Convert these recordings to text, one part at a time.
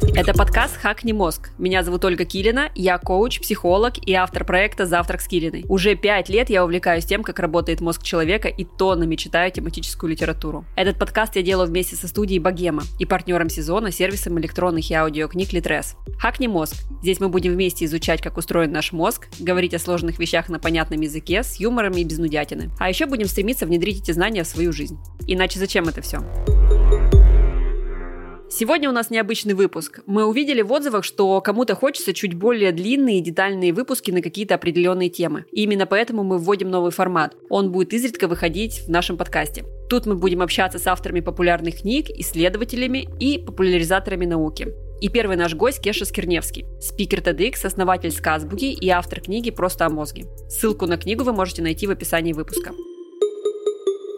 Привет! Это подкаст «Хакни мозг». Меня зовут Ольга Килина, я коуч, психолог и автор проекта «Завтрак с Килиной». Уже пять лет я увлекаюсь тем, как работает мозг человека и тоннами читаю тематическую литературу. Этот подкаст я делаю вместе со студией «Богема» и партнером сезона сервисом электронных и аудиокниг «Литрес». «Хакни мозг». Здесь мы будем вместе изучать, как устроен наш мозг, говорить о сложных вещах на понятном языке, с юмором и без нудятины. А еще будем стремиться внедрить эти знания в свою жизнь. Иначе зачем это все? Сегодня у нас необычный выпуск. Мы увидели в отзывах, что кому-то хочется чуть более длинные и детальные выпуски на какие-то определенные темы. И именно поэтому мы вводим новый формат. Он будет изредка выходить в нашем подкасте. Тут мы будем общаться с авторами популярных книг, исследователями и популяризаторами науки. И первый наш гость Кеша Скирневский, спикер TEDx, основатель сказбуки и автор книги «Просто о мозге». Ссылку на книгу вы можете найти в описании выпуска.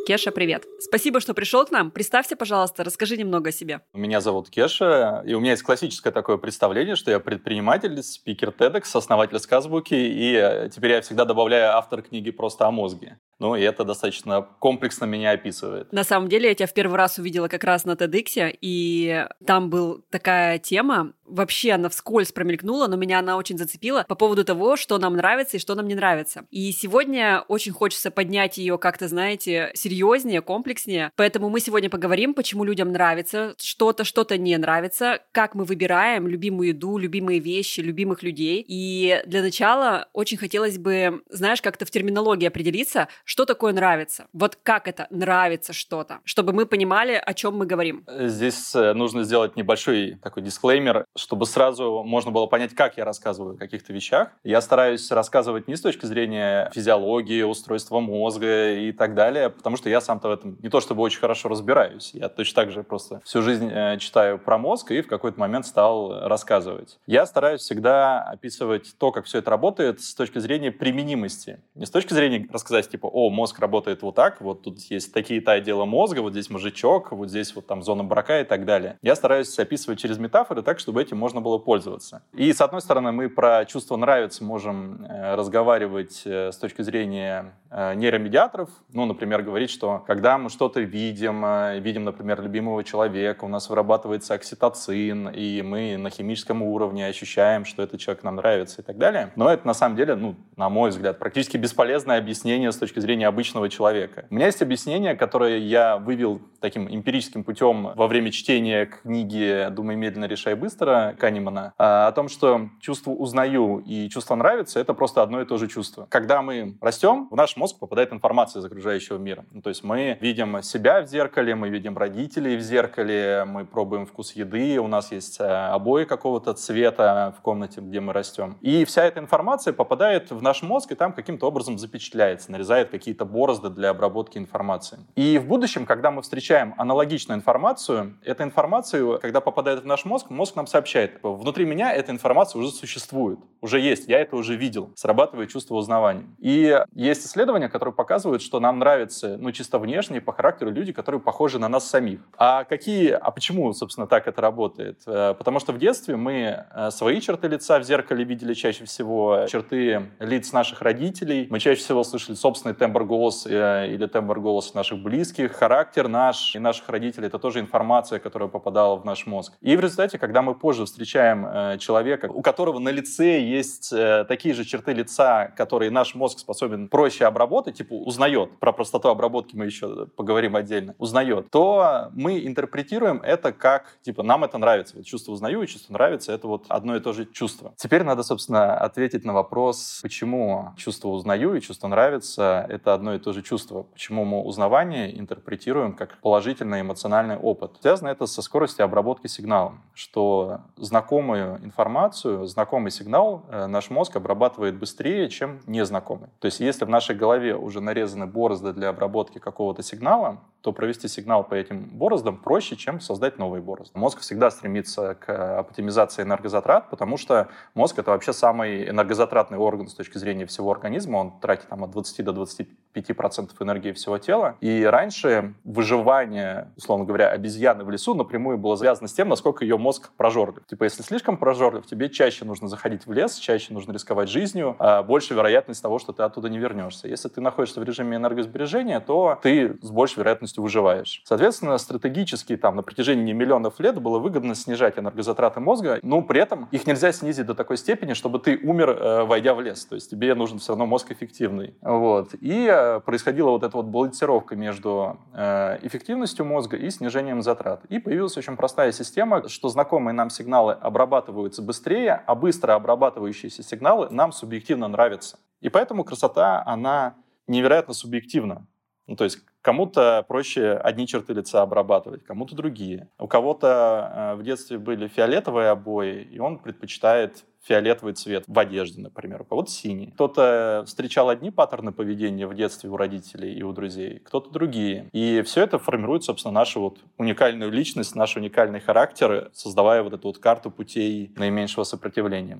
Кеша, привет. Спасибо, что пришел к нам. Представься, пожалуйста, расскажи немного о себе. Меня зовут Кеша, и у меня есть классическое такое представление, что я предприниматель, спикер TEDx, основатель сказбуки, и э, теперь я всегда добавляю автор книги «Просто о мозге». Ну, и это достаточно комплексно меня описывает. На самом деле, я тебя в первый раз увидела как раз на TEDx, и там была такая тема, вообще она вскользь промелькнула, но меня она очень зацепила по поводу того, что нам нравится и что нам не нравится. И сегодня очень хочется поднять ее как-то, знаете, серьезнее, комплекснее. Поэтому мы сегодня поговорим, почему людям нравится что-то, что-то не нравится, как мы выбираем любимую еду, любимые вещи, любимых людей. И для начала очень хотелось бы, знаешь, как-то в терминологии определиться, что такое нравится? Вот как это нравится что-то? Чтобы мы понимали, о чем мы говорим. Здесь э, нужно сделать небольшой такой дисклеймер, чтобы сразу можно было понять, как я рассказываю о каких-то вещах. Я стараюсь рассказывать не с точки зрения физиологии, устройства мозга и так далее, потому что я сам-то в этом не то чтобы очень хорошо разбираюсь. Я точно так же просто всю жизнь э, читаю про мозг и в какой-то момент стал рассказывать. Я стараюсь всегда описывать то, как все это работает с точки зрения применимости. Не с точки зрения рассказать, типа, о, мозг работает вот так, вот тут есть такие-то отделы мозга, вот здесь мозжечок, вот здесь вот там зона брака и так далее. Я стараюсь описывать через метафоры так, чтобы этим можно было пользоваться. И, с одной стороны, мы про чувство нравится можем э, разговаривать э, с точки зрения э, нейромедиаторов. Ну, например, говорить, что когда мы что-то видим, видим, например, любимого человека, у нас вырабатывается окситоцин, и мы на химическом уровне ощущаем, что этот человек нам нравится и так далее. Но это, на самом деле, ну, на мой взгляд, практически бесполезное объяснение с точки зрения зрения обычного человека. У меня есть объяснение, которое я вывел таким эмпирическим путем во время чтения книги «Думай медленно, решай быстро» Канемана, о том, что чувство «узнаю» и чувство «нравится» — это просто одно и то же чувство. Когда мы растем, в наш мозг попадает информация из окружающего мира. Ну, то есть мы видим себя в зеркале, мы видим родителей в зеркале, мы пробуем вкус еды, у нас есть э, обои какого-то цвета в комнате, где мы растем. И вся эта информация попадает в наш мозг и там каким-то образом запечатляется, нарезает какие-то борозды для обработки информации. И в будущем, когда мы встречаем аналогичную информацию, эта информация, когда попадает в наш мозг, мозг нам сообщает, типа, внутри меня эта информация уже существует, уже есть, я это уже видел, срабатывает чувство узнавания. И есть исследования, которые показывают, что нам нравятся, ну, чисто внешне, по характеру люди, которые похожи на нас самих. А какие, а почему, собственно, так это работает? Э, потому что в детстве мы э, свои черты лица в зеркале видели чаще всего, черты лиц наших родителей, мы чаще всего слышали собственный темп тембр голоса э, или тембр голоса наших близких, характер наш и наших родителей — это тоже информация, которая попадала в наш мозг. И в результате, когда мы позже встречаем э, человека, у которого на лице есть э, такие же черты лица, которые наш мозг способен проще обработать, типа узнает, про простоту обработки мы еще поговорим отдельно, узнает, то мы интерпретируем это как, типа, нам это нравится. Вот чувство узнаю и чувство нравится — это вот одно и то же чувство. Теперь надо, собственно, ответить на вопрос, почему чувство узнаю и чувство нравится — это одно и то же чувство. Почему мы узнавание интерпретируем как положительный эмоциональный опыт? Связано это со скоростью обработки сигнала, что знакомую информацию, знакомый сигнал э, наш мозг обрабатывает быстрее, чем незнакомый. То есть если в нашей голове уже нарезаны борозды для обработки какого-то сигнала, то провести сигнал по этим бороздам проще, чем создать новые борозды. Мозг всегда стремится к оптимизации энергозатрат, потому что мозг — это вообще самый энергозатратный орган с точки зрения всего организма. Он тратит там, от 20 до 25 5% энергии всего тела. И раньше выживание, условно говоря, обезьяны в лесу напрямую было связано с тем, насколько ее мозг прожорлив. Типа, если слишком прожорлив, тебе чаще нужно заходить в лес, чаще нужно рисковать жизнью, а больше вероятность того, что ты оттуда не вернешься. Если ты находишься в режиме энергосбережения, то ты с большей вероятностью выживаешь. Соответственно, стратегически там на протяжении миллионов лет было выгодно снижать энергозатраты мозга, но при этом их нельзя снизить до такой степени, чтобы ты умер, э, войдя в лес. То есть тебе нужен все равно мозг эффективный. Вот. И э, происходила вот эта вот балансировка между э, эффективностью мозга и снижением затрат. И появилась очень простая система, что знакомые нам сигналы обрабатываются быстрее, а быстро обрабатывающиеся сигналы нам субъективно нравятся. И поэтому красота, она невероятно субъективна. Ну, то есть кому-то проще одни черты лица обрабатывать, кому-то другие. У кого-то э, в детстве были фиолетовые обои, и он предпочитает фиолетовый цвет в одежде, например, у кого-то синий. Кто-то встречал одни паттерны поведения в детстве у родителей и у друзей, кто-то другие. И все это формирует, собственно, нашу вот уникальную личность, наш уникальный характер, создавая вот эту вот карту путей наименьшего сопротивления.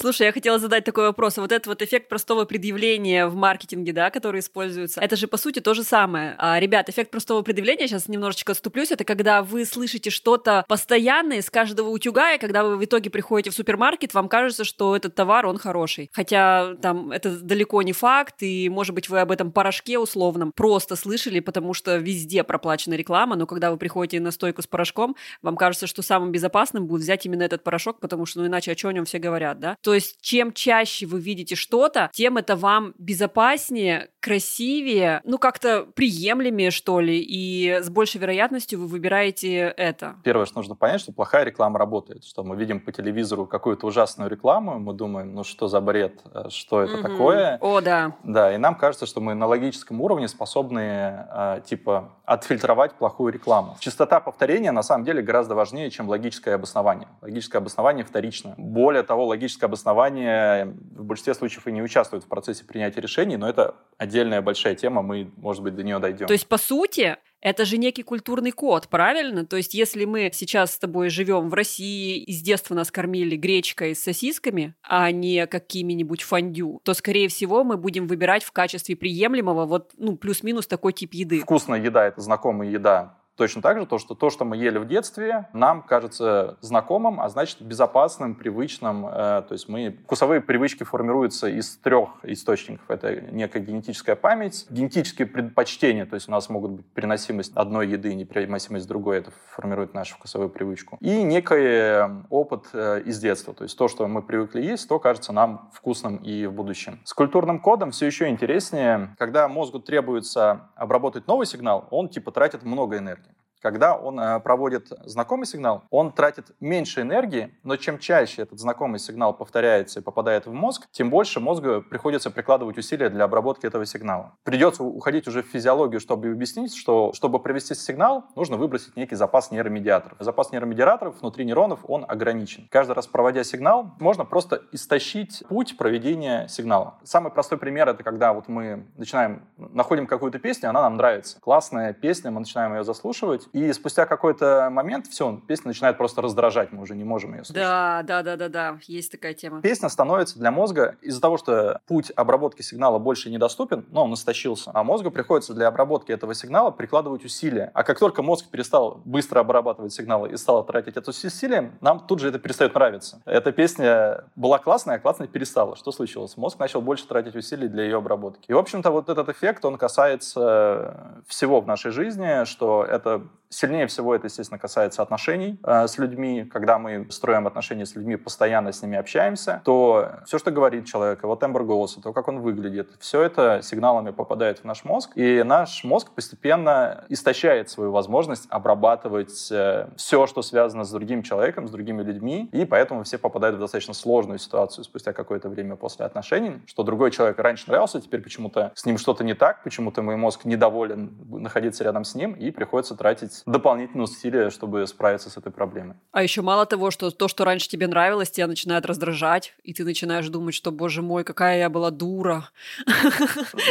Слушай, я хотела задать такой вопрос. Вот этот вот эффект простого предъявления в маркетинге, да, который используется, это же, по сути, то же самое. А, ребят, эффект простого предъявления, сейчас немножечко отступлюсь, это когда вы слышите что-то постоянное из каждого утюга, и когда вы в итоге приходите в супермаркет, вам кажется, что этот товар, он хороший. Хотя там это далеко не факт, и, может быть, вы об этом порошке условном просто слышали, потому что везде проплачена реклама, но когда вы приходите на стойку с порошком, вам кажется, что самым безопасным будет взять именно этот порошок, потому что, ну, иначе о чем о нем все говорят, да? То есть чем чаще вы видите что-то, тем это вам безопаснее, красивее, ну как-то приемлемее, что ли, и с большей вероятностью вы выбираете это. Первое, что нужно понять, что плохая реклама работает, что мы видим по телевизору какую-то ужасную рекламу, мы думаем, ну что за бред, э, что это угу. такое. О, да. Да, и нам кажется, что мы на логическом уровне способны, э, типа, отфильтровать плохую рекламу. Частота повторения на самом деле гораздо важнее, чем логическое обоснование. Логическое обоснование вторично. Более того, логическое обоснование в большинстве случаев и не участвуют в процессе принятия решений, но это отдельная большая тема, мы, может быть, до нее дойдем. То есть, по сути, это же некий культурный код, правильно? То есть, если мы сейчас с тобой живем в России, и с детства нас кормили гречкой с сосисками, а не какими-нибудь фондю, то, скорее всего, мы будем выбирать в качестве приемлемого вот, ну, плюс-минус такой тип еды. Вкусная еда – это знакомая еда Точно так же то, что то, что мы ели в детстве, нам кажется знакомым, а значит безопасным, привычным. Э, то есть мы вкусовые привычки формируются из трех источников. Это некая генетическая память, генетические предпочтения, то есть у нас могут быть переносимость одной еды, непереносимость другой, это формирует нашу вкусовую привычку. И некий опыт э, из детства, то есть то, что мы привыкли есть, то кажется нам вкусным и в будущем. С культурным кодом все еще интереснее. Когда мозгу требуется обработать новый сигнал, он типа тратит много энергии когда он э, проводит знакомый сигнал, он тратит меньше энергии, но чем чаще этот знакомый сигнал повторяется и попадает в мозг, тем больше мозгу приходится прикладывать усилия для обработки этого сигнала. Придется уходить уже в физиологию, чтобы объяснить, что чтобы провести сигнал, нужно выбросить некий запас нейромедиаторов. Запас нейромедиаторов внутри нейронов, он ограничен. Каждый раз проводя сигнал, можно просто истощить путь проведения сигнала. Самый простой пример — это когда вот мы начинаем, находим какую-то песню, она нам нравится. Классная песня, мы начинаем ее заслушивать, и спустя какой-то момент все, песня начинает просто раздражать, мы уже не можем ее слушать. Да, да, да, да, да, есть такая тема. Песня становится для мозга из-за того, что путь обработки сигнала больше недоступен, но он истощился, а мозгу приходится для обработки этого сигнала прикладывать усилия. А как только мозг перестал быстро обрабатывать сигналы и стал тратить это усилие, нам тут же это перестает нравиться. Эта песня была классная, а классная перестала. Что случилось? Мозг начал больше тратить усилий для ее обработки. И, в общем-то, вот этот эффект, он касается всего в нашей жизни, что это Сильнее всего это, естественно, касается отношений э, с людьми. Когда мы строим отношения с людьми, постоянно с ними общаемся, то все, что говорит человек, его тембр голоса, то, как он выглядит, все это сигналами попадает в наш мозг, и наш мозг постепенно истощает свою возможность обрабатывать э, все, что связано с другим человеком, с другими людьми, и поэтому все попадают в достаточно сложную ситуацию спустя какое-то время после отношений, что другой человек раньше нравился, теперь почему-то с ним что-то не так, почему-то мой мозг недоволен находиться рядом с ним, и приходится тратить приложить дополнительные усилия, чтобы справиться с этой проблемой. А еще мало того, что то, что раньше тебе нравилось, тебя начинает раздражать, и ты начинаешь думать, что, боже мой, какая я была дура.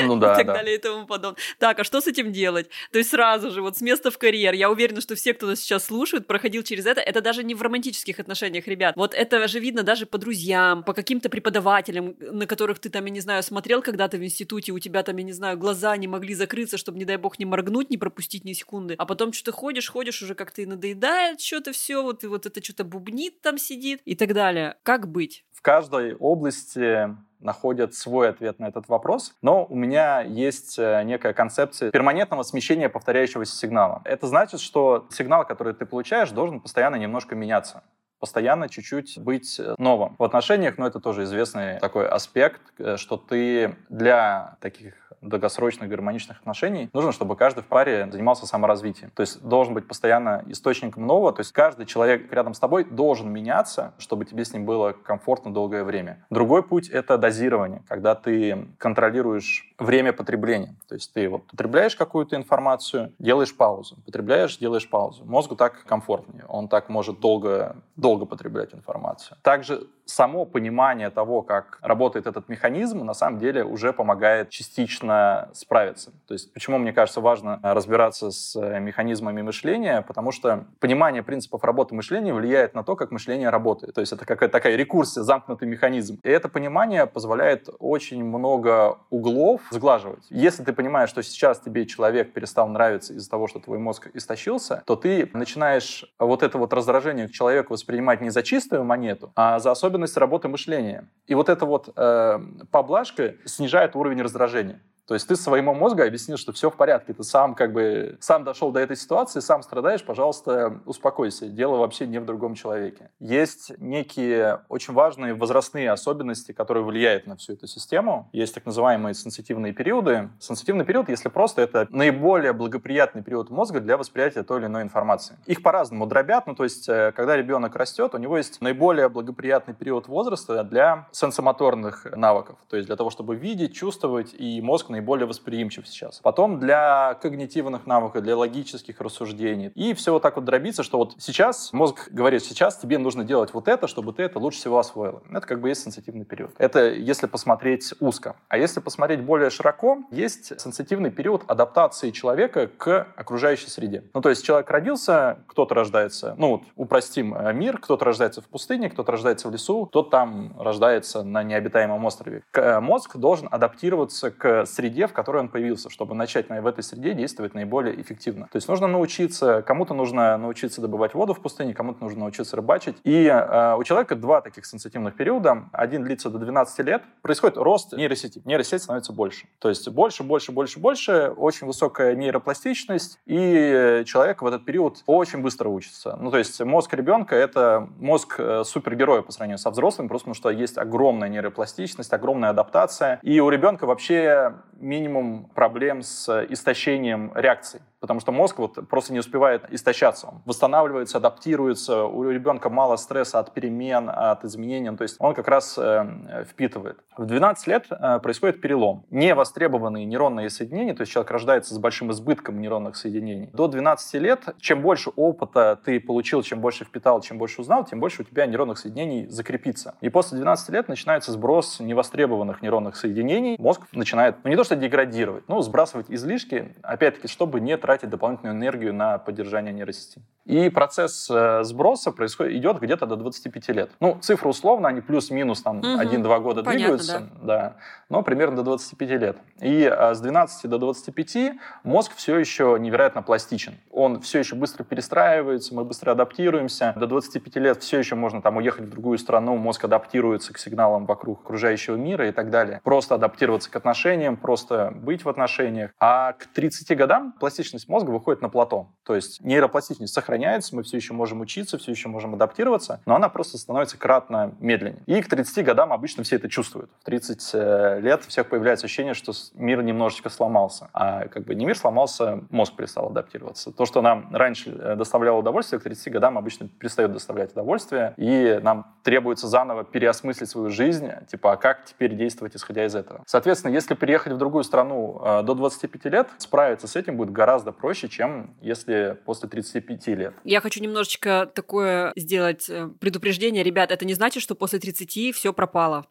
Ну да, И так да. далее и тому подобное. Так, а что с этим делать? То есть сразу же, вот с места в карьер. Я уверена, что все, кто нас сейчас слушает, проходил через это. Это даже не в романтических отношениях, ребят. Вот это же видно даже по друзьям, по каким-то преподавателям, на которых ты там, я не знаю, смотрел когда-то в институте, у тебя там, я не знаю, глаза не могли закрыться, чтобы, не дай бог, не моргнуть, не пропустить ни секунды. А потом что-то ходишь, ходишь, уже как-то и надоедает что-то все, вот, и вот это что-то бубнит там сидит и так далее. Как быть? В каждой области находят свой ответ на этот вопрос, но у меня есть э, некая концепция перманентного смещения повторяющегося сигнала. Это значит, что сигнал, который ты получаешь, должен постоянно немножко меняться постоянно чуть-чуть быть э, новым. В отношениях, ну, это тоже известный такой аспект, э, что ты для таких долгосрочных гармоничных отношений нужно, чтобы каждый в паре занимался саморазвитием. То есть должен быть постоянно источником нового. То есть каждый человек рядом с тобой должен меняться, чтобы тебе с ним было комфортно долгое время. Другой путь — это дозирование, когда ты контролируешь время потребления. То есть ты вот потребляешь какую-то информацию, делаешь паузу, потребляешь, делаешь паузу. Мозгу так комфортнее. Он так может долго, долго потреблять информацию. Также само понимание того, как работает этот механизм, на самом деле уже помогает частично справиться. То есть почему, мне кажется, важно разбираться с механизмами мышления, потому что понимание принципов работы мышления влияет на то, как мышление работает. То есть это какая-то такая рекурсия, замкнутый механизм. И это понимание позволяет очень много углов сглаживать. Если ты понимаешь, что сейчас тебе человек перестал нравиться из-за того, что твой мозг истощился, то ты начинаешь вот это вот раздражение к человеку воспринимать не за чистую монету, а за особенность работы мышления. И вот эта вот э, поблажка снижает уровень раздражения. То есть ты своему мозгу объяснил, что все в порядке, ты сам как бы сам дошел до этой ситуации, сам страдаешь, пожалуйста, успокойся. Дело вообще не в другом человеке. Есть некие очень важные возрастные особенности, которые влияют на всю эту систему. Есть так называемые сенситивные периоды. Сенситивный период, если просто, это наиболее благоприятный период мозга для восприятия той или иной информации. Их по-разному дробят, ну то есть э, когда ребенок растет, у него есть наиболее благоприятный период возраста для сенсомоторных навыков, то есть для того, чтобы видеть, чувствовать, и мозг наиболее восприимчив сейчас. Потом для когнитивных навыков, для логических рассуждений. И все вот так вот дробится, что вот сейчас мозг говорит, сейчас тебе нужно делать вот это, чтобы ты это лучше всего освоил. Это как бы есть сенситивный период. Это если посмотреть узко. А если посмотреть более широко, есть сенситивный период адаптации человека к окружающей среде. Ну, то есть человек родился, кто-то рождается, ну вот упростим э, мир, кто-то рождается в пустыне, кто-то рождается в лесу, кто-то там рождается на необитаемом острове. Э, мозг должен адаптироваться к среде, в которой он появился, чтобы начать в этой среде действовать наиболее эффективно. То есть нужно научиться, кому-то нужно научиться добывать воду в пустыне, кому-то нужно научиться рыбачить. И э, у человека два таких сенситивных периода. Один длится до 12 лет. Происходит рост нейросети. Нейросеть становится больше. То есть больше, больше, больше, больше. Очень высокая нейропластичность. И человек в этот период очень быстро учится. Ну, то есть мозг ребенка — это мозг э, супергероя по сравнению со взрослым, просто потому что есть огромная нейропластичность, огромная адаптация. И у ребенка вообще минимум проблем с истощением реакций потому что мозг вот просто не успевает истощаться. Он восстанавливается, адаптируется, у ребенка мало стресса от перемен, от изменений, то есть он как раз э, впитывает. В 12 лет э, происходит перелом. Невостребованные нейронные соединения, то есть человек рождается с большим избытком нейронных соединений. До 12 лет, чем больше опыта ты получил, чем больше впитал, чем больше узнал, тем больше у тебя нейронных соединений закрепится. И после 12 лет начинается сброс невостребованных нейронных соединений. Мозг начинает, ну не то что деградировать, но сбрасывать излишки, опять-таки, чтобы не дополнительную энергию на поддержание нейросети. И процесс э, сброса происходит, идет где-то до 25 лет. Ну, цифры условно, они плюс-минус там угу. 1-2 года Понятно, двигаются, да. да, но примерно до 25 лет. И э, с 12 до 25 мозг все еще невероятно пластичен. Он все еще быстро перестраивается, мы быстро адаптируемся. До 25 лет все еще можно там уехать в другую страну, мозг адаптируется к сигналам вокруг окружающего мира и так далее. Просто адаптироваться к отношениям, просто быть в отношениях. А к 30 годам пластичность мозга выходит на плато. То есть нейропластичность сохраняется, мы все еще можем учиться, все еще можем адаптироваться, но она просто становится кратно медленнее. И к 30 годам обычно все это чувствуют. В 30 э, лет у всех появляется ощущение, что мир немножечко сломался. А как бы не мир сломался, мозг перестал адаптироваться. То, что нам раньше э, доставляло удовольствие, к 30 годам обычно перестает доставлять удовольствие, и нам требуется заново переосмыслить свою жизнь, типа, а как теперь действовать, исходя из этого. Соответственно, если переехать в другую страну э, до 25 лет, справиться с этим будет гораздо гораздо проще, чем если после 35 лет. Я хочу немножечко такое сделать э, предупреждение. Ребят, это не значит, что после 30 все пропало.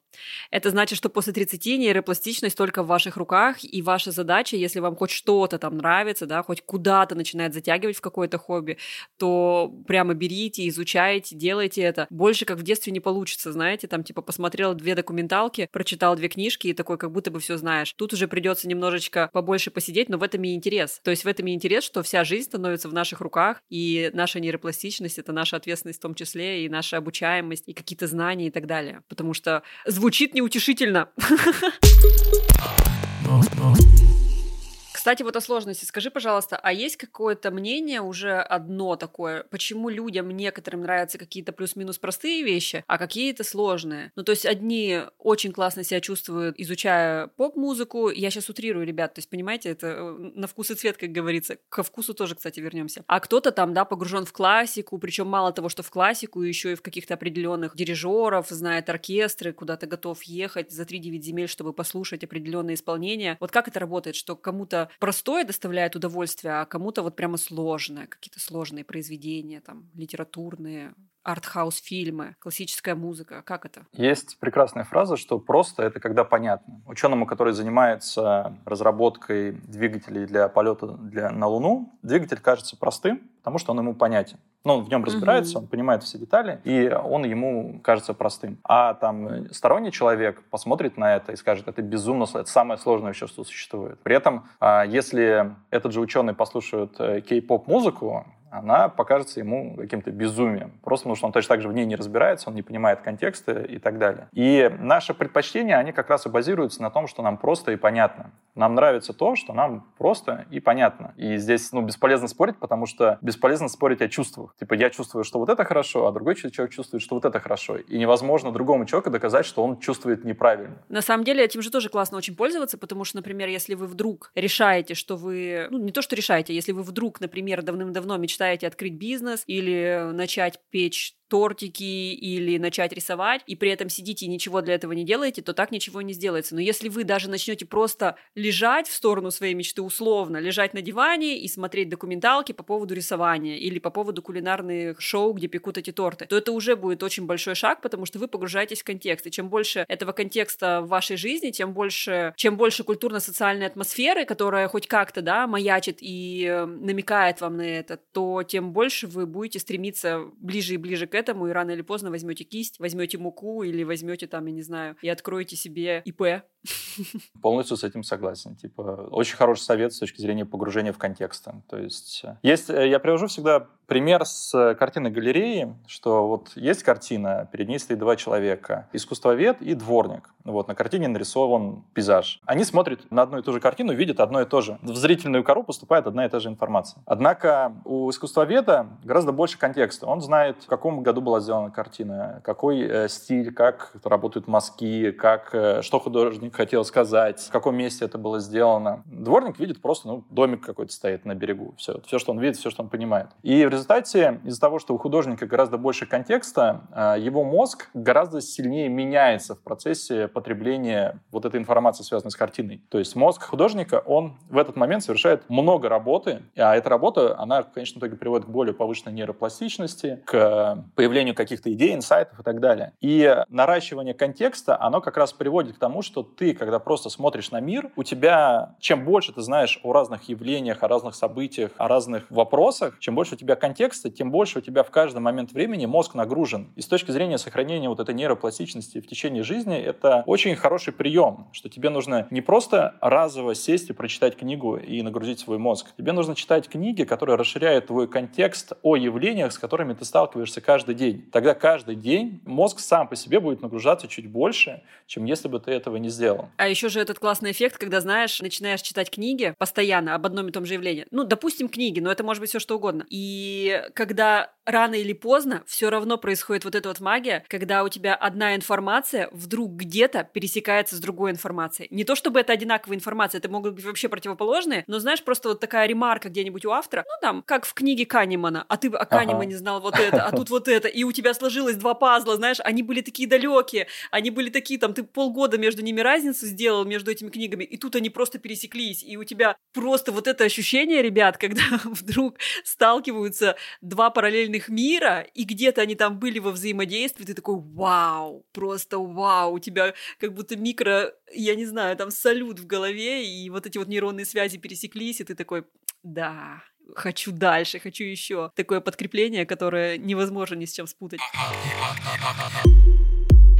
Это значит, что после 30 нейропластичность только в ваших руках, и ваша задача, если вам хоть что-то там нравится, да, хоть куда-то начинает затягивать в какое-то хобби, то прямо берите, изучайте, делайте это. Больше как в детстве не получится, знаете, там типа посмотрел две документалки, прочитал две книжки и такой, как будто бы все знаешь. Тут уже придется немножечко побольше посидеть, но в этом и интерес. То есть в этом и интерес, что вся жизнь становится в наших руках, и наша нейропластичность — это наша ответственность в том числе, и наша обучаемость, и какие-то знания и так далее. Потому что звучит неутешительно. Кстати, вот о сложности. Скажи, пожалуйста, а есть какое-то мнение уже одно такое, почему людям некоторым нравятся какие-то плюс-минус простые вещи, а какие-то сложные? Ну, то есть одни очень классно себя чувствуют, изучая поп-музыку. Я сейчас утрирую, ребят, то есть, понимаете, это э, на вкус и цвет, как говорится. Ко вкусу тоже, кстати, вернемся. А кто-то там, да, погружен в классику, причем мало того, что в классику, еще и в каких-то определенных дирижеров, знает оркестры, куда-то готов ехать за 3-9 земель, чтобы послушать определенные исполнения. Вот как это работает, что кому-то простое доставляет удовольствие, а кому-то вот прямо сложное, какие-то сложные произведения, там, литературные, артхаус фильмы, классическая музыка. Как это? Есть прекрасная фраза, что просто это когда понятно. Ученому, который занимается разработкой двигателей для полета для, на Луну, двигатель кажется простым, потому что он ему понятен. Ну, он в нем разбирается, угу. он понимает все детали, и он ему кажется простым. А там сторонний человек посмотрит на это и скажет, это безумно, это самое сложное вообще, что существует. При этом, а, если этот же ученый послушает э, кей-поп музыку, она покажется ему каким-то безумием. Просто потому, что он точно так же в ней не разбирается, он не понимает контекста и так далее. И наши предпочтения, они как раз и базируются на том, что нам просто и понятно. Нам нравится то, что нам просто и понятно. И здесь ну, бесполезно спорить, потому что бесполезно спорить о чувствах. Типа я чувствую, что вот это хорошо, а другой человек чувствует, что вот это хорошо. И невозможно другому человеку доказать, что он чувствует неправильно. На самом деле этим же тоже классно очень пользоваться, потому что, например, если вы вдруг решаете, что вы... Ну, не то, что решаете, если вы вдруг, например, давным-давно мечтаете мечтаете открыть бизнес или начать печь тортики или начать рисовать, и при этом сидите и ничего для этого не делаете, то так ничего не сделается. Но если вы даже начнете просто лежать в сторону своей мечты условно, лежать на диване и смотреть документалки по поводу рисования или по поводу кулинарных шоу, где пекут эти торты, то это уже будет очень большой шаг, потому что вы погружаетесь в контекст. И чем больше этого контекста в вашей жизни, тем больше, чем больше культурно-социальной атмосферы, которая хоть как-то, да, маячит и э, намекает вам на это, то тем больше вы будете стремиться ближе и ближе к этому, и рано или поздно возьмете кисть, возьмете муку или возьмете там, я не знаю, и откроете себе ИП. Полностью с этим согласен. Типа, очень хороший совет с точки зрения погружения в контекст. То есть, э, есть, э, я привожу всегда пример с э, картины галереи, что вот есть картина, перед ней стоит два человека, искусствовед и дворник. Вот на картине нарисован пейзаж. Они смотрят на одну и ту же картину, видят одно и то же. В зрительную кору поступает одна и та же информация. Однако у искусствоведа гораздо больше контекста. Он знает, в каком году была сделана картина, какой э, стиль, как работают мазки, как, э, что художник хотел сказать, в каком месте это было сделано. Дворник видит просто, ну, домик какой-то стоит на берегу. Все, все, что он видит, все, что он понимает. И в результате, из-за того, что у художника гораздо больше контекста, э, его мозг гораздо сильнее меняется в процессе потребления вот этой информации, связанной с картиной. То есть мозг художника, он в этот момент совершает много работы, а эта работа, она в конечном итоге приводит к более повышенной нейропластичности, к появлению каких-то идей, инсайтов и так далее. И наращивание контекста, оно как раз приводит к тому, что ты, когда просто смотришь на мир, у тебя, чем больше ты знаешь о разных явлениях, о разных событиях, о разных вопросах, чем больше у тебя контекста, тем больше у тебя в каждый момент времени мозг нагружен. И с точки зрения сохранения вот этой нейропластичности в течение жизни, это очень хороший прием, что тебе нужно не просто разово сесть и прочитать книгу и нагрузить свой мозг. Тебе нужно читать книги, которые расширяют твой контекст о явлениях, с которыми ты сталкиваешься каждый день. Тогда каждый день мозг сам по себе будет нагружаться чуть больше, чем если бы ты этого не сделал. А еще же этот классный эффект, когда, знаешь, начинаешь читать книги постоянно об одном и том же явлении. Ну, допустим, книги, но это может быть все что угодно. И когда рано или поздно все равно происходит вот эта вот магия, когда у тебя одна информация вдруг где-то пересекается с другой информацией. Не то чтобы это одинаковая информация, это могут быть вообще противоположные, но знаешь, просто вот такая ремарка где-нибудь у автора, ну там, как в книге Канемана, а ты о Канемане ага. знал вот это, а тут вот это, и у тебя сложилось два пазла, знаешь, они были такие далекие, они были такие, там, ты полгода между ними разницу сделал между этими книгами, и тут они просто пересеклись, и у тебя просто вот это ощущение, ребят, когда вдруг сталкиваются два параллельных мира, и где-то они там были во взаимодействии, ты такой, вау, просто вау, у тебя как будто микро, я не знаю, там салют в голове, и вот эти вот нейронные связи пересеклись, и ты такой, да, хочу дальше, хочу еще. Такое подкрепление, которое невозможно ни с чем спутать.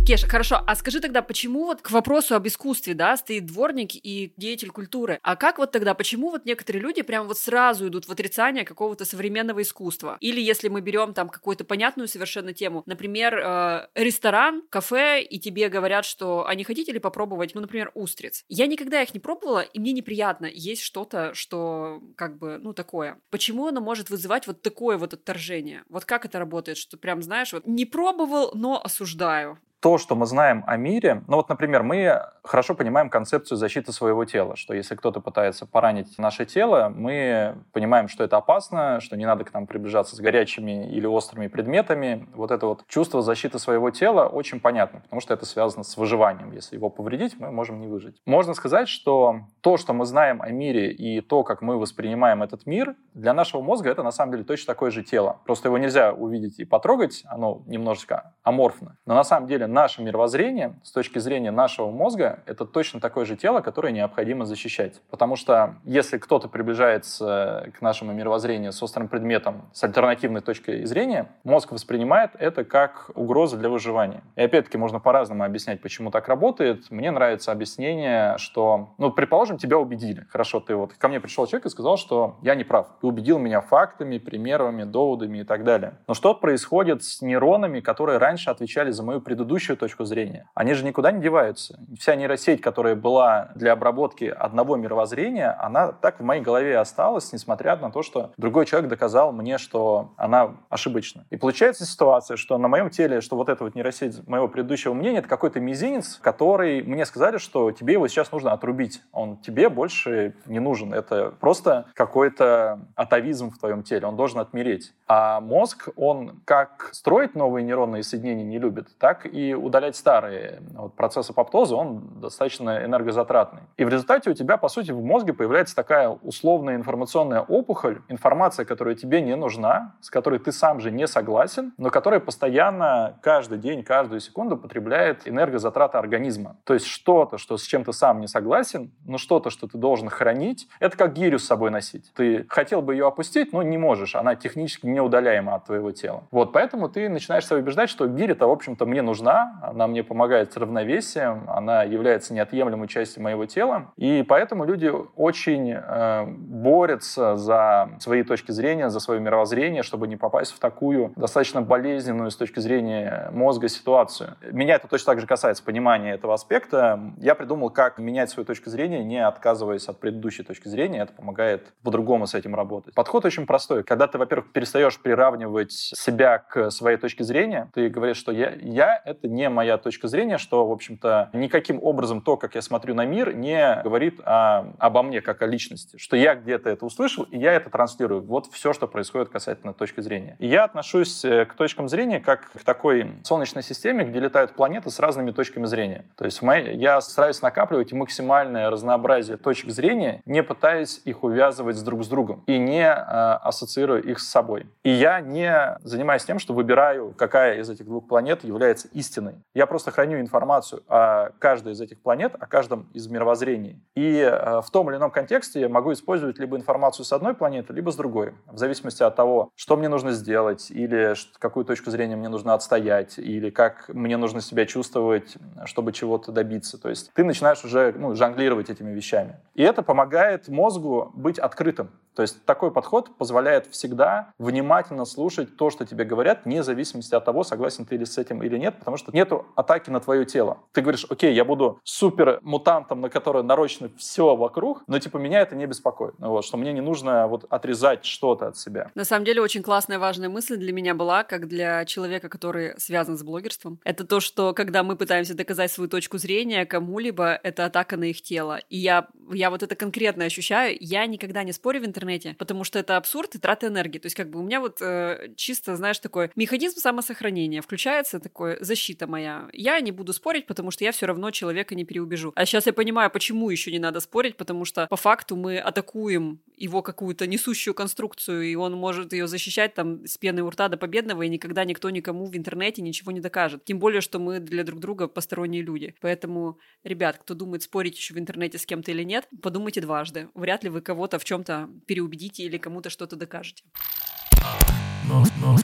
Кеша, хорошо, а скажи тогда, почему вот к вопросу об искусстве, да, стоит дворник и деятель культуры, а как вот тогда, почему вот некоторые люди прям вот сразу идут в отрицание какого-то современного искусства? Или если мы берем там какую-то понятную совершенно тему, например, э, ресторан, кафе, и тебе говорят, что, а не хотите ли попробовать, ну, например, устриц? Я никогда их не пробовала, и мне неприятно есть что-то, что как бы, ну, такое. Почему оно может вызывать вот такое вот отторжение? Вот как это работает, что прям, знаешь, вот не пробовал, но осуждаю то, что мы знаем о мире, ну вот, например, мы хорошо понимаем концепцию защиты своего тела, что если кто-то пытается поранить наше тело, мы понимаем, что это опасно, что не надо к нам приближаться с горячими или острыми предметами. Вот это вот чувство защиты своего тела очень понятно, потому что это связано с выживанием. Если его повредить, мы можем не выжить. Можно сказать, что то, что мы знаем о мире и то, как мы воспринимаем этот мир, для нашего мозга это на самом деле точно такое же тело. Просто его нельзя увидеть и потрогать, оно немножечко аморфно. Но на самом деле наше мировоззрение, с точки зрения нашего мозга, это точно такое же тело, которое необходимо защищать. Потому что если кто-то приближается к нашему мировоззрению с острым предметом, с альтернативной точкой зрения, мозг воспринимает это как угрозу для выживания. И опять-таки можно по-разному объяснять, почему так работает. Мне нравится объяснение, что, ну, предположим, тебя убедили. Хорошо, ты вот ко мне пришел человек и сказал, что я не прав. Ты убедил меня фактами, примерами, доводами и так далее. Но что происходит с нейронами, которые раньше отвечали за мою предыдущую предыдущую точку зрения, они же никуда не деваются. Вся нейросеть, которая была для обработки одного мировоззрения, она так в моей голове осталась, несмотря на то, что другой человек доказал мне, что она ошибочна. И получается ситуация, что на моем теле, что вот эта вот нейросеть моего предыдущего мнения, это какой-то мизинец, который мне сказали, что тебе его сейчас нужно отрубить. Он тебе больше не нужен. Это просто какой-то атовизм в твоем теле. Он должен отмереть. А мозг, он как строить новые нейронные соединения не любит, так и удалять старые. Вот процесс апоптоза, он достаточно энергозатратный. И в результате у тебя, по сути, в мозге появляется такая условная информационная опухоль, информация, которая тебе не нужна, с которой ты сам же не согласен, но которая постоянно, каждый день, каждую секунду потребляет энергозатраты организма. То есть что-то, что с чем ты сам не согласен, но что-то, что ты должен хранить, это как гирю с собой носить. Ты хотел бы ее опустить, но не можешь. Она технически неудаляема от твоего тела. Вот поэтому ты начинаешь себя убеждать, что гиря-то, в общем-то, мне нужна, она мне помогает с равновесием, она является неотъемлемой частью моего тела. И поэтому люди очень э, борются за свои точки зрения, за свое мировоззрение, чтобы не попасть в такую достаточно болезненную с точки зрения мозга ситуацию. Меня это точно так же касается понимания этого аспекта. Я придумал, как менять свою точку зрения, не отказываясь от предыдущей точки зрения. Это помогает по-другому с этим работать. Подход очень простой. Когда ты, во-первых, перестаешь приравнивать себя к своей точке зрения, ты говоришь, что я, я — это не моя точка зрения, что, в общем-то, никаким образом то, как я смотрю на мир, не говорит о, обо мне как о личности. Что я где-то это услышал, и я это транслирую. Вот все, что происходит касательно точки зрения. И я отношусь э, к точкам зрения как к такой солнечной системе, где летают планеты с разными точками зрения. То есть мои, я стараюсь накапливать максимальное разнообразие точек зрения, не пытаясь их увязывать друг с другом и не э, ассоциируя их с собой. И я не занимаюсь тем, что выбираю, какая из этих двух планет является истинной истиной. Я просто храню информацию о каждой из этих планет, о каждом из мировоззрений. И э, в том или ином контексте я могу использовать либо информацию с одной планеты, либо с другой, в зависимости от того, что мне нужно сделать, или какую точку зрения мне нужно отстоять, или как мне нужно себя чувствовать, чтобы чего-то добиться. То есть ты начинаешь уже ну, жонглировать этими вещами. И это помогает мозгу быть открытым. То есть такой подход позволяет всегда внимательно слушать то, что тебе говорят, вне зависимости от того, согласен ты или с этим или нет, потому что нету атаки на твое тело. Ты говоришь, окей, я буду супер мутантом, на который нарочно все вокруг, но типа меня это не беспокоит. Ну, вот, что мне не нужно вот отрезать что-то от себя. На самом деле очень классная, важная мысль для меня была, как для человека, который связан с блогерством. Это то, что когда мы пытаемся доказать свою точку зрения кому-либо, это атака на их тело. И я, я вот это конкретно ощущаю. Я никогда не спорю в интернете интернете, потому что это абсурд и трата энергии. То есть как бы у меня вот э, чисто, знаешь, такой механизм самосохранения включается, такой защита моя. Я не буду спорить, потому что я все равно человека не переубежу. А сейчас я понимаю, почему еще не надо спорить, потому что по факту мы атакуем его какую-то несущую конструкцию, и он может ее защищать там с пены у рта до победного, и никогда никто никому в интернете ничего не докажет. Тем более, что мы для друг друга посторонние люди. Поэтому, ребят, кто думает спорить еще в интернете с кем-то или нет, подумайте дважды. Вряд ли вы кого-то в чем-то переубедите или кому-то что-то докажете.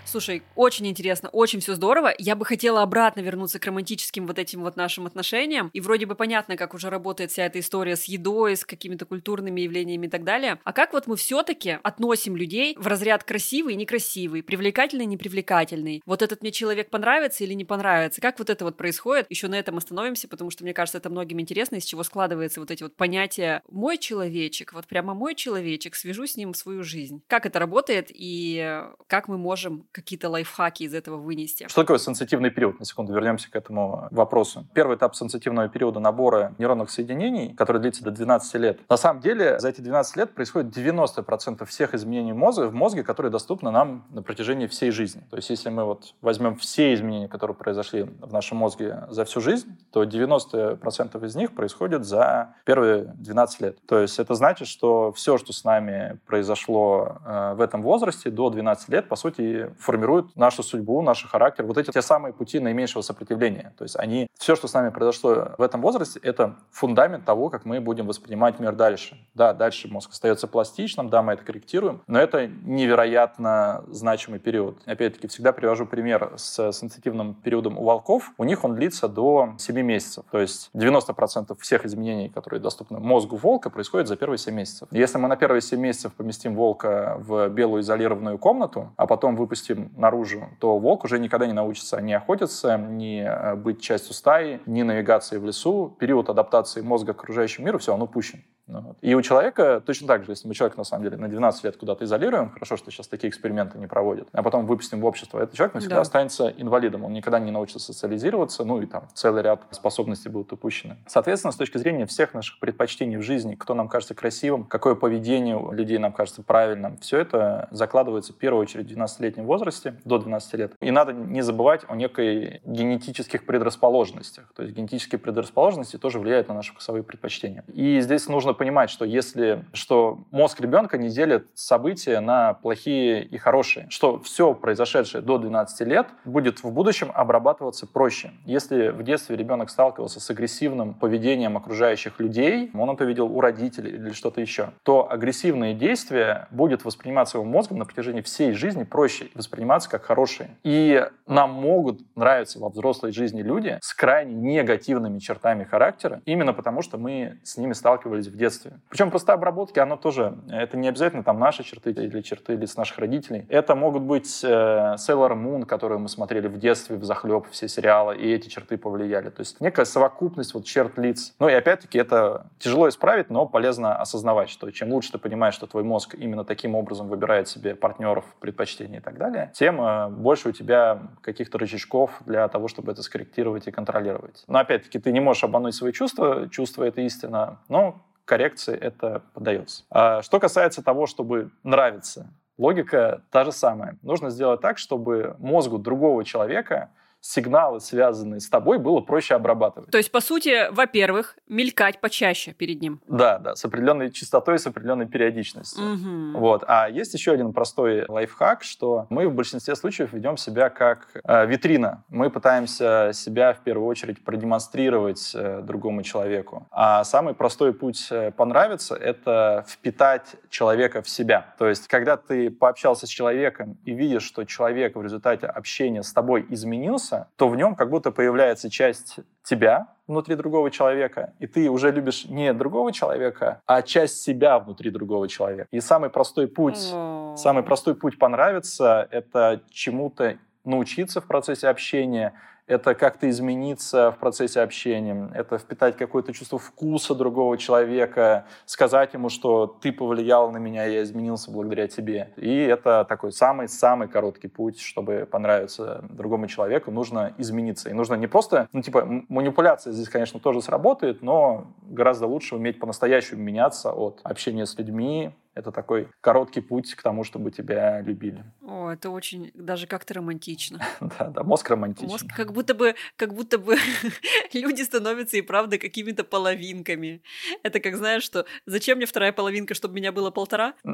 Слушай, очень интересно, очень все здорово. Я бы хотела обратно вернуться к романтическим вот этим вот нашим отношениям. И вроде бы понятно, как уже работает вся эта история с едой, с какими-то культурными явлениями и так далее. А как вот мы все-таки относим людей в разряд красивый и некрасивый, привлекательный и непривлекательный? Вот этот мне человек понравится или не понравится? Как вот это вот происходит? Еще на этом остановимся, потому что мне кажется, это многим интересно, из чего складывается вот эти вот понятия «мой человечек», вот прямо «мой человечек», свяжу с ним свою жизнь. Как это работает и как мы можем какие-то лайфхаки из этого вынести. Что такое сенситивный период? На секунду вернемся к этому вопросу. Первый этап сенситивного периода набора нейронных соединений, который длится до 12 лет. На самом деле за эти 12 лет происходит 90% всех изменений мозга в мозге, которые доступны нам на протяжении всей жизни. То есть если мы вот возьмем все изменения, которые произошли в нашем мозге за всю жизнь, то 90% из них происходит за первые 12 лет. То есть это значит, что все, что с нами произошло э, в этом возрасте до 12 лет, по сути, формируют нашу судьбу, наш характер. Вот эти те самые пути наименьшего сопротивления. То есть они, все, что с нами произошло в этом возрасте, это фундамент того, как мы будем воспринимать мир дальше. Да, дальше мозг остается пластичным, да, мы это корректируем, но это невероятно значимый период. Опять-таки, всегда привожу пример с сенситивным периодом у волков. У них он длится до 7 месяцев. То есть 90% всех изменений, которые доступны мозгу волка, происходят за первые 7 месяцев. Если мы на первые 7 месяцев поместим волка в белую изолированную комнату, а потом выпустим наружу, то волк уже никогда не научится ни охотиться, ни э, быть частью стаи, ни навигации в лесу. Период адаптации мозга к окружающему миру, все, он упущен. Ну вот. И у человека точно так же, если мы человека на самом деле на 12 лет куда-то изолируем, хорошо, что сейчас такие эксперименты не проводят, а потом выпустим в общество, этот человек навсегда да. останется инвалидом, он никогда не научится социализироваться, ну и там целый ряд способностей будут упущены. Соответственно, с точки зрения всех наших предпочтений в жизни, кто нам кажется красивым, какое поведение у людей нам кажется правильным, все это закладывается в первую очередь в 12-летнем возрасте, до 12 лет. И надо не забывать о некой генетических предрасположенностях. То есть генетические предрасположенности тоже влияют на наши вкусовые предпочтения. И здесь нужно понимать, что если что мозг ребенка не делит события на плохие и хорошие, что все произошедшее до 12 лет будет в будущем обрабатываться проще. Если в детстве ребенок сталкивался с агрессивным поведением окружающих людей, он это видел у родителей или что-то еще, то агрессивные действия будет восприниматься его мозгом на протяжении всей жизни проще восприниматься как хорошие. И нам могут нравиться во взрослой жизни люди с крайне негативными чертами характера, именно потому что мы с ними сталкивались в детстве детстве. Причем просто обработки, оно тоже, это не обязательно там наши черты или черты лиц наших родителей. Это могут быть э, Sailor Moon, которую мы смотрели в детстве, в захлеб все сериалы, и эти черты повлияли. То есть некая совокупность вот черт лиц. Ну и опять-таки это тяжело исправить, но полезно осознавать, что чем лучше ты понимаешь, что твой мозг именно таким образом выбирает себе партнеров, предпочтений и так далее, тем э, больше у тебя каких-то рычажков для того, чтобы это скорректировать и контролировать. Но опять-таки ты не можешь обмануть свои чувства, чувства — это истина, но коррекции это поддается. А что касается того, чтобы нравиться, логика та же самая. Нужно сделать так, чтобы мозгу другого человека сигналы, связанные с тобой, было проще обрабатывать. То есть, по сути, во-первых, мелькать почаще перед ним. Да, да, с определенной частотой, с определенной периодичностью. Угу. Вот. А есть еще один простой лайфхак, что мы в большинстве случаев ведем себя как э, витрина. Мы пытаемся себя в первую очередь продемонстрировать э, другому человеку. А самый простой путь э, понравиться — это впитать человека в себя. То есть, когда ты пообщался с человеком и видишь, что человек в результате общения с тобой изменился, меняется, то в нем как будто появляется часть тебя внутри другого человека, и ты уже любишь не другого человека, а часть себя внутри другого человека. И самый простой путь, mm. самый простой путь понравиться — это чему-то научиться в процессе общения, это как-то измениться в процессе общения, это впитать какое-то чувство вкуса другого человека, сказать ему, что ты повлиял на меня, я изменился благодаря тебе. И это такой самый-самый короткий путь, чтобы понравиться другому человеку, нужно измениться. И нужно не просто, ну, типа, манипуляция здесь, конечно, тоже сработает, но гораздо лучше уметь по-настоящему меняться от общения с людьми, это такой короткий путь к тому, чтобы тебя любили. О, это очень даже как-то романтично. да, да, мозг романтичный. Мозг как будто бы, как будто бы люди становятся и правда какими-то половинками. Это как знаешь, что зачем мне вторая половинка, чтобы меня было полтора?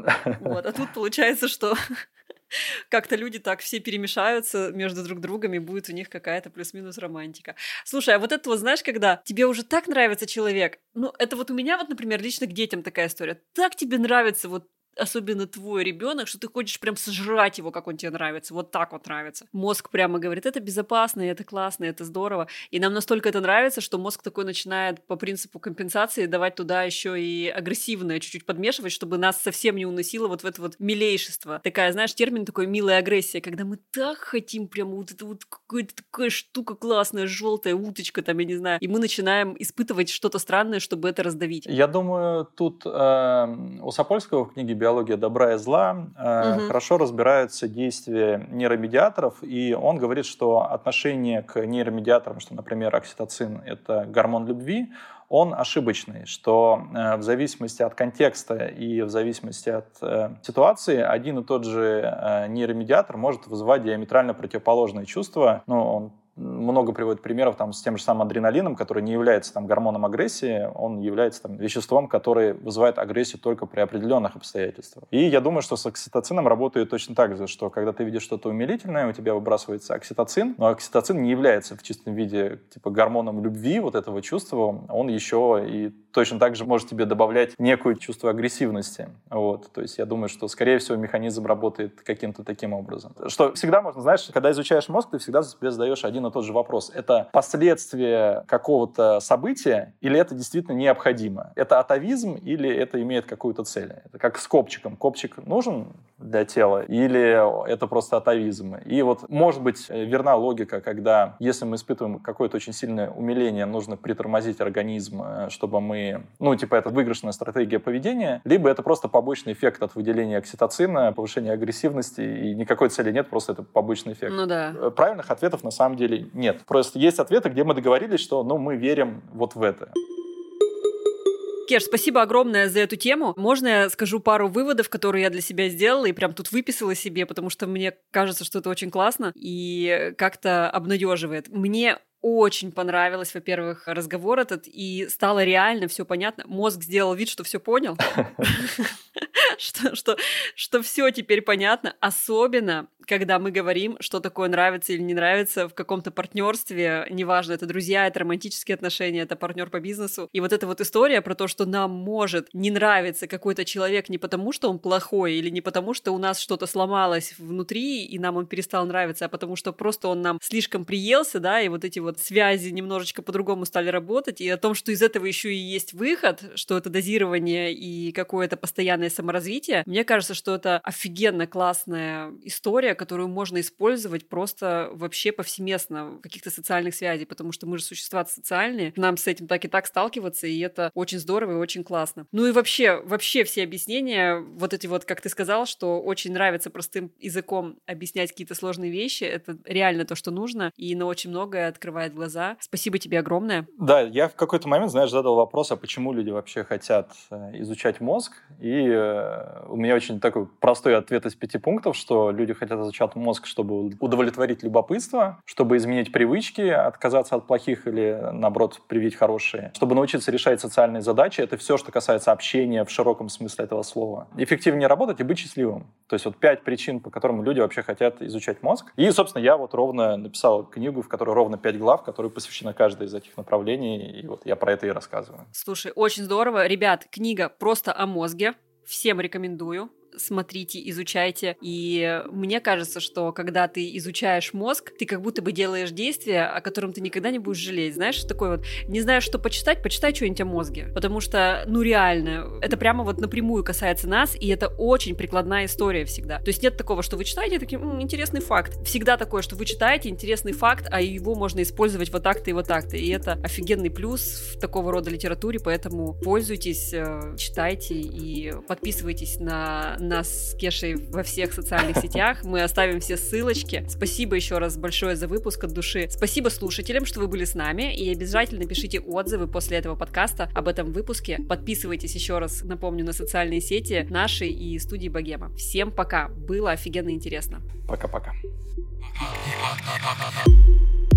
вот, а тут получается, что как-то люди так все перемешаются между друг другом, и будет у них какая-то плюс-минус романтика. Слушай, а вот это вот, знаешь, когда тебе уже так нравится человек, ну, это вот у меня вот, например, лично к детям такая история. Так тебе нравится вот особенно твой ребенок, что ты хочешь прям сожрать его, как он тебе нравится, вот так вот нравится. Мозг прямо говорит, это безопасно, это классно, это здорово. И нам настолько это нравится, что мозг такой начинает по принципу компенсации давать туда еще и агрессивное, чуть-чуть подмешивать, чтобы нас совсем не уносило вот в это вот милейшество. Такая, знаешь, термин такой милая агрессия, когда мы так хотим прям вот это вот какая-то такая штука классная, желтая уточка там, я не знаю, и мы начинаем испытывать что-то странное, чтобы это раздавить. Я думаю, тут э, у Сапольского в книге биология добра и зла, угу. хорошо разбираются действия нейромедиаторов, и он говорит, что отношение к нейромедиаторам, что, например, окситоцин – это гормон любви, он ошибочный, что э, в зависимости от контекста и в зависимости от э, ситуации один и тот же э, нейромедиатор может вызывать диаметрально противоположные чувства. Ну, он много приводит примеров там, с тем же самым адреналином, который не является там, гормоном агрессии, он является там, веществом, которое вызывает агрессию только при определенных обстоятельствах. И я думаю, что с окситоцином работает точно так же, что когда ты видишь что-то умилительное, у тебя выбрасывается окситоцин, но окситоцин не является в чистом виде типа гормоном любви, вот этого чувства, он еще и точно так же может тебе добавлять некое чувство агрессивности. Вот. То есть я думаю, что, скорее всего, механизм работает каким-то таким образом. Что всегда можно, знаешь, когда изучаешь мозг, ты всегда себе задаешь один и тот же вопрос. Это последствие какого-то события или это действительно необходимо? Это атовизм или это имеет какую-то цель? Это как с копчиком. Копчик нужен для тела или это просто атовизм? И вот, может быть, верна логика, когда если мы испытываем какое-то очень сильное умиление, нужно притормозить организм, э, чтобы мы ну, типа, это выигрышная стратегия поведения, либо это просто побочный эффект от выделения окситоцина, повышения агрессивности, и никакой цели нет, просто это побочный эффект. Ну да. Э, правильных ответов на самом деле нет. Просто есть ответы, где мы договорились, что, ну, мы верим вот в это. Кеш, спасибо огромное за эту тему. Можно я скажу пару выводов, которые я для себя сделала и прям тут выписала себе, потому что мне кажется, что это очень классно и как-то обнадеживает. Мне очень понравилось, во-первых, разговор этот, и стало реально все понятно. Мозг сделал вид, что все понял, что, все теперь понятно, особенно когда мы говорим, что такое нравится или не нравится в каком-то партнерстве, неважно, это друзья, это романтические отношения, это партнер по бизнесу. И вот эта вот история про то, что нам может не нравиться какой-то человек не потому, что он плохой, или не потому, что у нас что-то сломалось внутри, и нам он перестал нравиться, а потому что просто он нам слишком приелся, да, и вот эти вот связи немножечко по-другому стали работать, и о том, что из этого еще и есть выход, что это дозирование и какое-то постоянное саморазвитие, мне кажется, что это офигенно классная история, которую можно использовать просто вообще повсеместно в каких-то социальных связей, потому что мы же существа социальные, нам с этим так и так сталкиваться, и это очень здорово и очень классно. Ну и вообще, вообще все объяснения, вот эти вот, как ты сказал, что очень нравится простым языком объяснять какие-то сложные вещи, это реально то, что нужно, и на очень многое открывает глаза. Спасибо тебе огромное. Да, я в какой-то момент, знаешь, задал вопрос, а почему люди вообще хотят э, изучать мозг, и э, у меня очень такой простой ответ из пяти пунктов, что люди хотят изучать мозг, чтобы удовлетворить любопытство, чтобы изменить привычки, отказаться от плохих или, наоборот, привить хорошие, чтобы научиться решать социальные задачи. Это все, что касается общения в широком смысле этого слова. Эффективнее работать и быть счастливым. То есть вот пять причин, по которым люди вообще хотят изучать мозг. И, собственно, я вот ровно написал книгу, в которой ровно пять глав, которые посвящены каждой из этих направлений. И вот я про это и рассказываю. Слушай, очень здорово. Ребят, книга просто о мозге. Всем рекомендую. Смотрите, изучайте. И мне кажется, что когда ты изучаешь мозг, ты как будто бы делаешь действие, о котором ты никогда не будешь жалеть. Знаешь, такой вот, не знаешь, что почитать, почитай что-нибудь о мозге. Потому что, ну реально, это прямо вот напрямую касается нас, и это очень прикладная история всегда. То есть нет такого, что вы читаете, таким, М, интересный факт. Всегда такое, что вы читаете интересный факт, а его можно использовать вот так-то и вот так-то. И это офигенный плюс в такого рода литературе, поэтому пользуйтесь, э, читайте и подписывайтесь на нас с Кешей во всех социальных сетях. Мы оставим все ссылочки. Спасибо еще раз большое за выпуск от души. Спасибо слушателям, что вы были с нами. И обязательно пишите отзывы после этого подкаста об этом выпуске. Подписывайтесь еще раз, напомню, на социальные сети наши и студии Богема. Всем пока. Было офигенно интересно. Пока-пока. Thank you.